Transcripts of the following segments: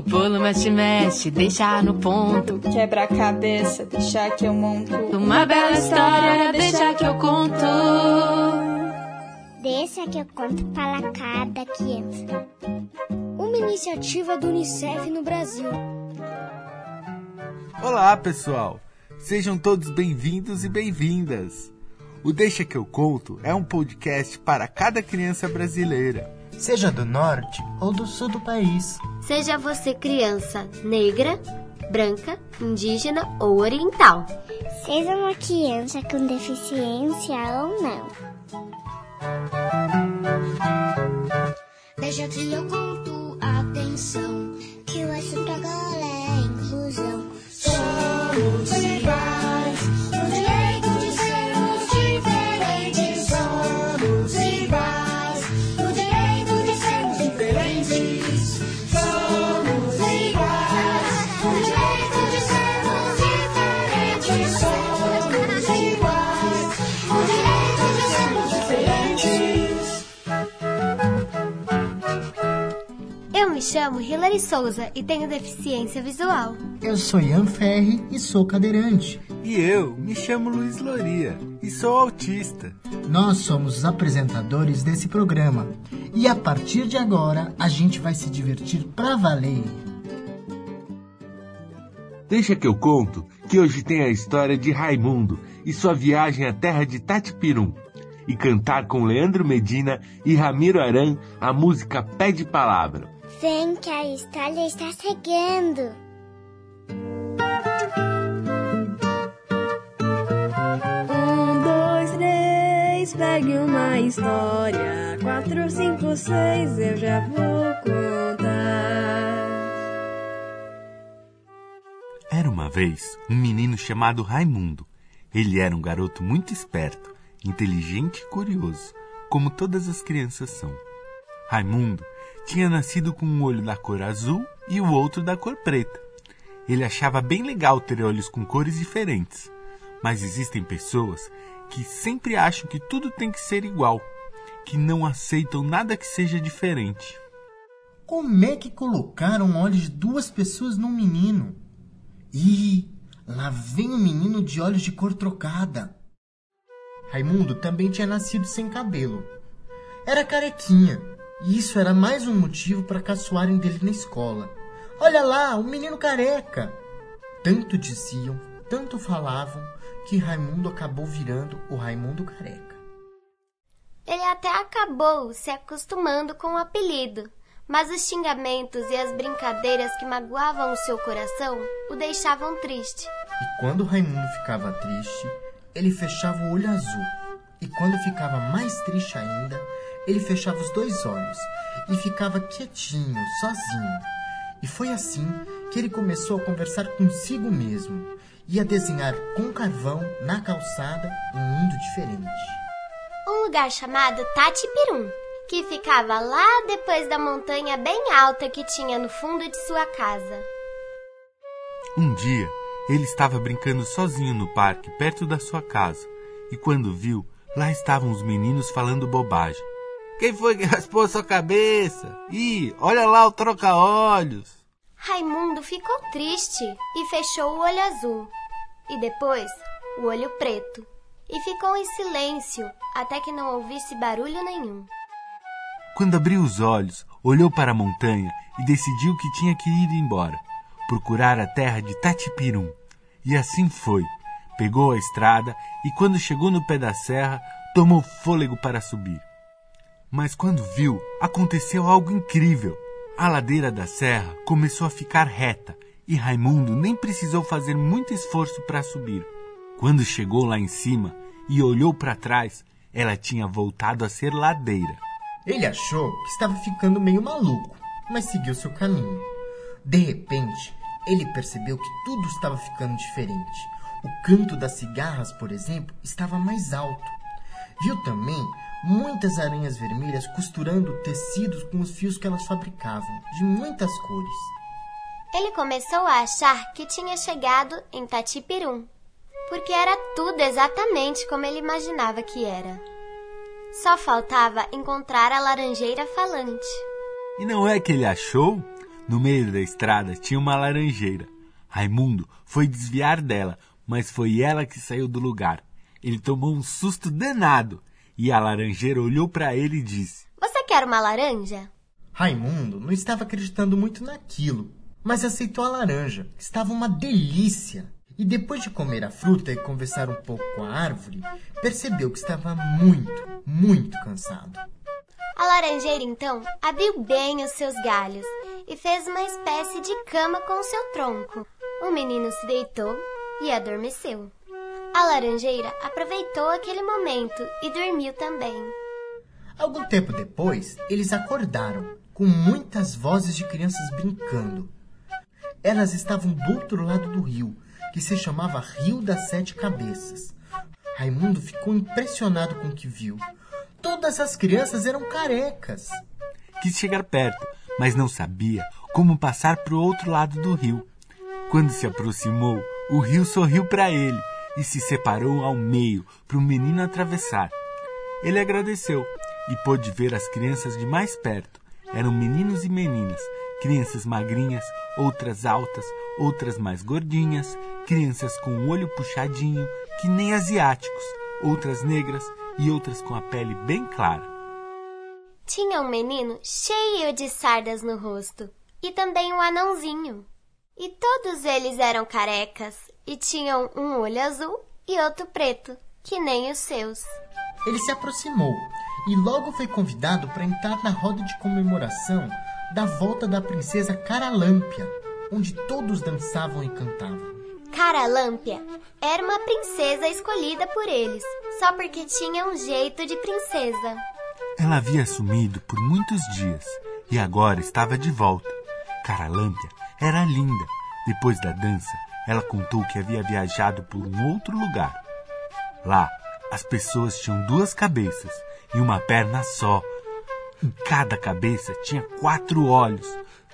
no pulo, mexe, mexe, deixa no ponto. Quebra a cabeça, deixa que eu monto. Uma bela história, deixa que eu conto. Deixa que eu conto para cada criança. Uma iniciativa do Unicef no Brasil. Olá, pessoal! Sejam todos bem-vindos e bem-vindas. O Deixa que eu conto é um podcast para cada criança brasileira. Seja do norte ou do sul do país. Seja você criança negra, branca, indígena ou oriental. Seja uma criança com deficiência ou não. Deixa que eu conto, atenção. Que o assunto agora chamo Hilary Souza e tenho deficiência visual. Eu sou Ian Ferri e sou cadeirante. E eu me chamo Luiz Loria e sou autista. Nós somos os apresentadores desse programa e a partir de agora a gente vai se divertir pra valer. Deixa que eu conto que hoje tem a história de Raimundo e sua viagem à terra de Tatipirum. E cantar com Leandro Medina e Ramiro Aran a música Pé de Palavra. Vem que a história está chegando. Um, dois, três, pegue uma história. Quatro, cinco, seis, eu já vou contar. Era uma vez um menino chamado Raimundo. Ele era um garoto muito esperto, inteligente e curioso, como todas as crianças são. Raimundo tinha nascido com um olho da cor azul e o outro da cor preta. Ele achava bem legal ter olhos com cores diferentes, mas existem pessoas que sempre acham que tudo tem que ser igual, que não aceitam nada que seja diferente. Como é que colocaram olhos de duas pessoas num menino? Ih, lá vem um menino de olhos de cor trocada. Raimundo também tinha nascido sem cabelo. Era carequinha, e isso era mais um motivo para caçoarem dele na escola. Olha lá, um menino careca! Tanto diziam, tanto falavam, que Raimundo acabou virando o Raimundo Careca. Ele até acabou se acostumando com o apelido, mas os xingamentos e as brincadeiras que magoavam o seu coração o deixavam triste. E quando Raimundo ficava triste, ele fechava o olho azul. E quando ficava mais triste ainda, ele fechava os dois olhos e ficava quietinho, sozinho. E foi assim que ele começou a conversar consigo mesmo e a desenhar com carvão na calçada um mundo diferente. Um lugar chamado Tatipirum, que ficava lá depois da montanha bem alta que tinha no fundo de sua casa. Um dia, ele estava brincando sozinho no parque, perto da sua casa, e quando viu, lá estavam os meninos falando bobagem. Quem foi que raspou sua cabeça? Ih, olha lá o troca-olhos. Raimundo ficou triste e fechou o olho azul, e depois o olho preto, e ficou em silêncio até que não ouvisse barulho nenhum. Quando abriu os olhos, olhou para a montanha e decidiu que tinha que ir embora, procurar a terra de Tatipirum. E assim foi. Pegou a estrada e, quando chegou no pé da serra, tomou fôlego para subir. Mas quando viu, aconteceu algo incrível. A ladeira da serra começou a ficar reta e Raimundo nem precisou fazer muito esforço para subir. Quando chegou lá em cima e olhou para trás, ela tinha voltado a ser ladeira. Ele achou que estava ficando meio maluco, mas seguiu seu caminho. De repente, ele percebeu que tudo estava ficando diferente. O canto das cigarras, por exemplo, estava mais alto. Viu também muitas aranhas vermelhas costurando tecidos com os fios que elas fabricavam, de muitas cores. Ele começou a achar que tinha chegado em Tatipirum, porque era tudo exatamente como ele imaginava que era. Só faltava encontrar a laranjeira falante. E não é que ele achou? No meio da estrada tinha uma laranjeira. Raimundo foi desviar dela, mas foi ela que saiu do lugar. Ele tomou um susto danado e a laranjeira olhou para ele e disse: Você quer uma laranja? Raimundo não estava acreditando muito naquilo, mas aceitou a laranja, que estava uma delícia. E depois de comer a fruta e conversar um pouco com a árvore, percebeu que estava muito, muito cansado. A laranjeira então abriu bem os seus galhos e fez uma espécie de cama com seu tronco. O menino se deitou e adormeceu. A laranjeira aproveitou aquele momento e dormiu também. Algum tempo depois, eles acordaram, com muitas vozes de crianças brincando. Elas estavam do outro lado do rio, que se chamava Rio das Sete Cabeças. Raimundo ficou impressionado com o que viu. Todas as crianças eram carecas. Quis chegar perto, mas não sabia como passar para o outro lado do rio. Quando se aproximou, o rio sorriu para ele e se separou ao meio para o menino atravessar. Ele agradeceu e pôde ver as crianças de mais perto. Eram meninos e meninas, crianças magrinhas, outras altas, outras mais gordinhas, crianças com o olho puxadinho, que nem asiáticos, outras negras e outras com a pele bem clara. Tinha um menino cheio de sardas no rosto e também um anãozinho. E todos eles eram carecas e tinham um olho azul e outro preto, que nem os seus. Ele se aproximou e logo foi convidado para entrar na roda de comemoração da volta da princesa Caralâmpia, onde todos dançavam e cantavam. Caralâmpia era uma princesa escolhida por eles, só porque tinha um jeito de princesa. Ela havia sumido por muitos dias e agora estava de volta. Caralâmpia era linda. Depois da dança, ela contou que havia viajado por um outro lugar. Lá, as pessoas tinham duas cabeças e uma perna só. Em cada cabeça tinha quatro olhos,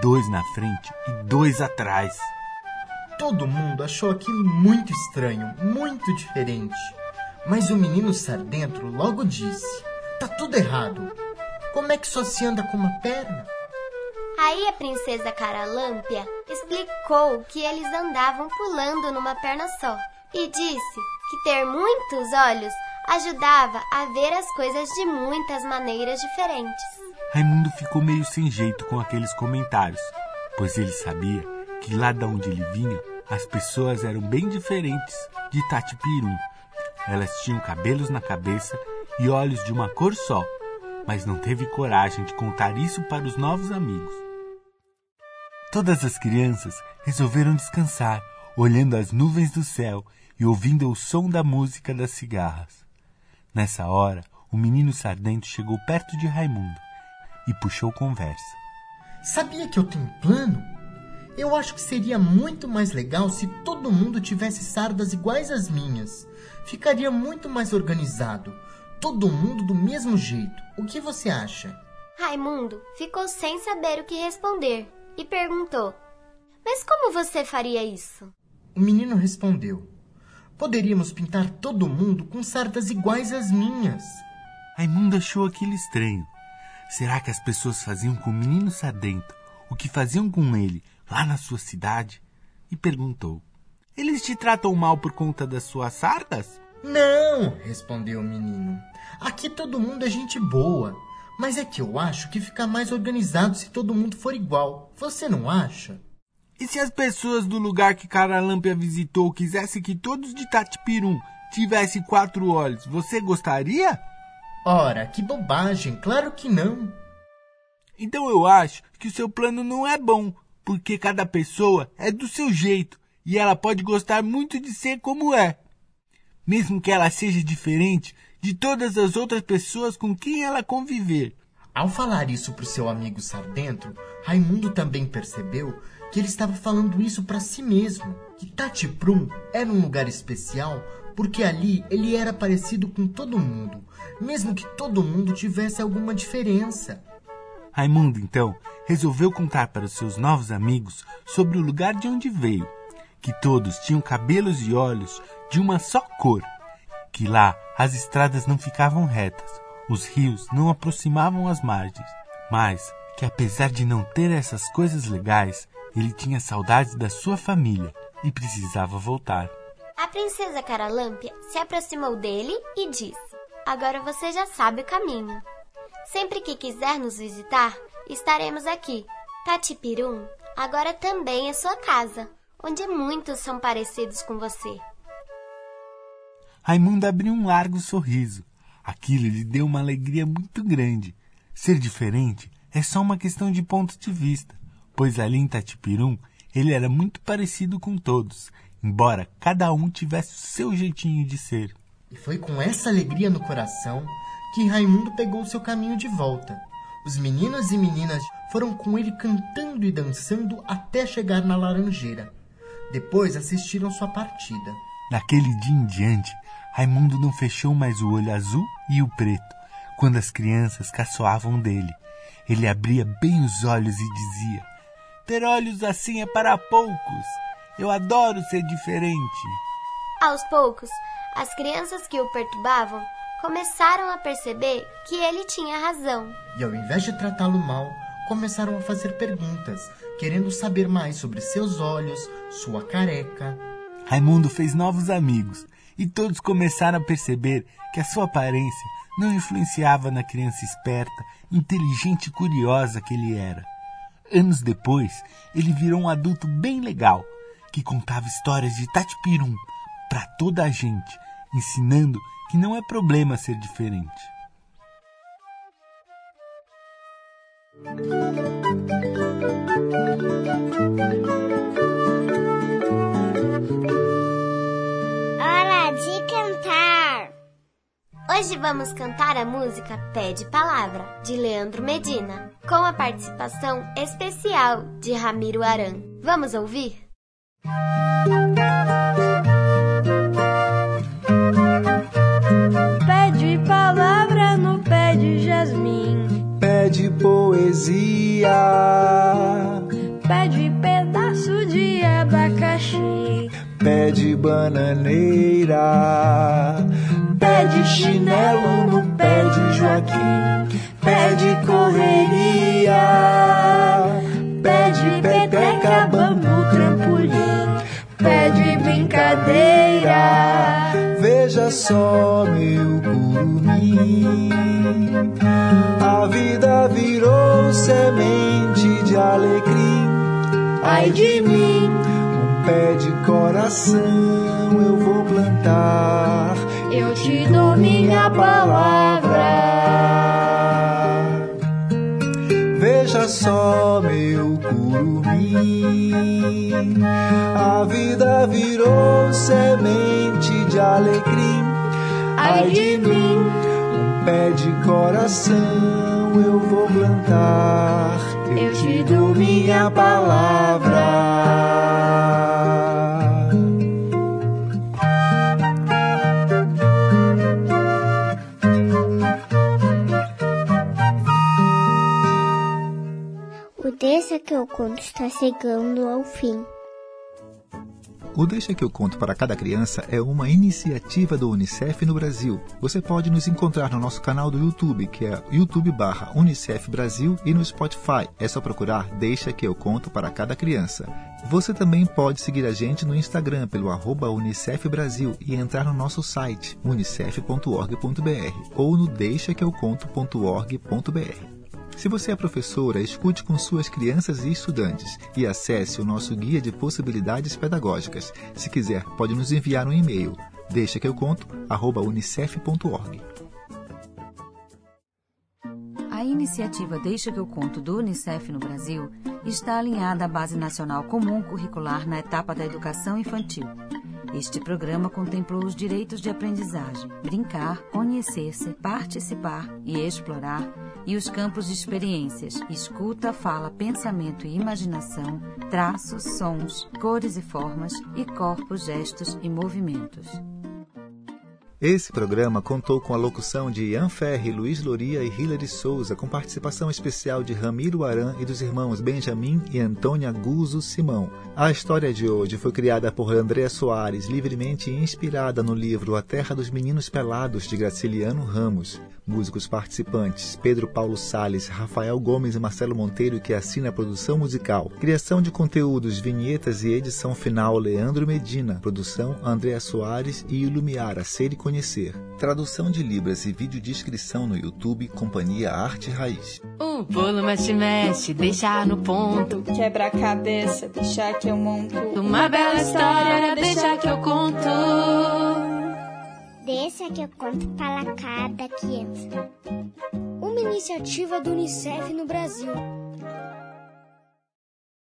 dois na frente e dois atrás. Todo mundo achou aquilo muito estranho, muito diferente. Mas o menino Sardentro logo disse: Tá tudo errado. Como é que só se anda com uma perna? Aí a princesa Caralâmpia explicou que eles andavam pulando numa perna só e disse que ter muitos olhos ajudava a ver as coisas de muitas maneiras diferentes. Raimundo ficou meio sem jeito com aqueles comentários, pois ele sabia que lá de onde ele vinha, as pessoas eram bem diferentes de Tatipirum. Elas tinham cabelos na cabeça e olhos de uma cor só, mas não teve coragem de contar isso para os novos amigos. Todas as crianças resolveram descansar, olhando as nuvens do céu e ouvindo o som da música das cigarras. Nessa hora, o menino Sardento chegou perto de Raimundo e puxou conversa. Sabia que eu tenho um plano? Eu acho que seria muito mais legal se todo mundo tivesse sardas iguais às minhas. Ficaria muito mais organizado. Todo mundo do mesmo jeito. O que você acha? Raimundo ficou sem saber o que responder e perguntou: Mas como você faria isso? O menino respondeu: Poderíamos pintar todo mundo com sardas iguais às minhas. Raimundo achou aquilo estranho. Será que as pessoas faziam com o menino Sardento o que faziam com ele lá na sua cidade? E perguntou: Eles te tratam mal por conta das suas sardas? Não, respondeu o menino. Aqui todo mundo é gente boa. Mas é que eu acho que fica mais organizado se todo mundo for igual. Você não acha? E se as pessoas do lugar que Caralâmpia visitou quisessem que todos de Tatipirum tivessem quatro olhos, você gostaria? Ora, que bobagem, claro que não. Então eu acho que o seu plano não é bom, porque cada pessoa é do seu jeito e ela pode gostar muito de ser como é. Mesmo que ela seja diferente de todas as outras pessoas com quem ela conviver. Ao falar isso para o seu amigo Sardento, Raimundo também percebeu que ele estava falando isso para si mesmo, que Tatiprum era um lugar especial porque ali ele era parecido com todo mundo, mesmo que todo mundo tivesse alguma diferença. Raimundo, então, resolveu contar para os seus novos amigos sobre o lugar de onde veio, que todos tinham cabelos e olhos de uma só cor, que lá as estradas não ficavam retas, os rios não aproximavam as margens, mas que apesar de não ter essas coisas legais, ele tinha saudades da sua família e precisava voltar. A princesa Caralâmpia se aproximou dele e disse: Agora você já sabe o caminho. Sempre que quiser nos visitar, estaremos aqui. Tatipirum agora também é sua casa, onde muitos são parecidos com você. Raimundo abriu um largo sorriso. Aquilo lhe deu uma alegria muito grande. Ser diferente é só uma questão de ponto de vista, pois ali em Tatipirum ele era muito parecido com todos, embora cada um tivesse o seu jeitinho de ser. E foi com essa alegria no coração que Raimundo pegou seu caminho de volta. Os meninos e meninas foram com ele cantando e dançando até chegar na laranjeira. Depois assistiram sua partida. Naquele dia em diante, Raimundo não fechou mais o olho azul e o preto quando as crianças caçoavam dele. Ele abria bem os olhos e dizia: Ter olhos assim é para poucos. Eu adoro ser diferente. Aos poucos, as crianças que o perturbavam começaram a perceber que ele tinha razão. E ao invés de tratá-lo mal, começaram a fazer perguntas, querendo saber mais sobre seus olhos, sua careca. Raimundo fez novos amigos e todos começaram a perceber que a sua aparência não influenciava na criança esperta, inteligente e curiosa que ele era. Anos depois, ele virou um adulto bem legal, que contava histórias de Tatipirum para toda a gente, ensinando que não é problema ser diferente. Hoje vamos cantar a música Pede Palavra, de Leandro Medina, com a participação especial de Ramiro Aran. Vamos ouvir? Pede palavra no pé de jasmim. Pede poesia, Pede pedaço de abacaxi. pede bananeira, pede chinelo no pé de Joaquim, pede correria, pede peteca, bambu, trampolim, Pede brincadeira. Veja só, meu curumim, a vida virou semente de alecrim. Ai de mim, um pé de coração eu vou plantar. Eu te dou minha palavra. Veja só, meu curumim, a vida virou semente de alecrim. Ai de mim, um pé de coração eu vou plantar. Eu te dou minha palavra. Deixa que eu conto está chegando ao fim. O Deixa que eu conto para cada criança é uma iniciativa do UNICEF no Brasil. Você pode nos encontrar no nosso canal do YouTube, que é YouTube barra Unicef Brasil, e no Spotify. É só procurar Deixa que eu conto para cada criança. Você também pode seguir a gente no Instagram pelo arroba Unicef Brasil e entrar no nosso site unicef.org.br ou no deixaqueuconto.org.br. Se você é professora, escute com suas crianças e estudantes e acesse o nosso guia de possibilidades pedagógicas. Se quiser, pode nos enviar um e-mail. Deixa que eu conto, unicef.org. A iniciativa Deixa que eu conto do Unicef no Brasil está alinhada à Base Nacional Comum Curricular na etapa da educação infantil. Este programa contemplou os direitos de aprendizagem, brincar, conhecer-se, participar e explorar, e os campos de experiências, escuta, fala, pensamento e imaginação, traços, sons, cores e formas, e corpos, gestos e movimentos. Esse programa contou com a locução de Ian Ferri, Luiz Loria e Hilary Souza, com participação especial de Ramiro Aran e dos irmãos Benjamin e Antônia Guzzo Simão. A história de hoje foi criada por André Soares, livremente inspirada no livro A Terra dos Meninos Pelados, de Graciliano Ramos. Músicos participantes: Pedro Paulo Sales, Rafael Gomes e Marcelo Monteiro, que assina a produção musical. Criação de conteúdos, vinhetas e edição final: Leandro Medina. Produção: André Soares e Ilumiar, a ser e conhecer. Tradução de Libras e videodescrição no YouTube, Companhia Arte Raiz. O bolo mexe, mexe, deixa no ponto. Quebra a cabeça, deixa que eu monto. Uma bela história, deixa que eu conto. Deixa que eu conto para cada criança. Uma iniciativa do Unicef no Brasil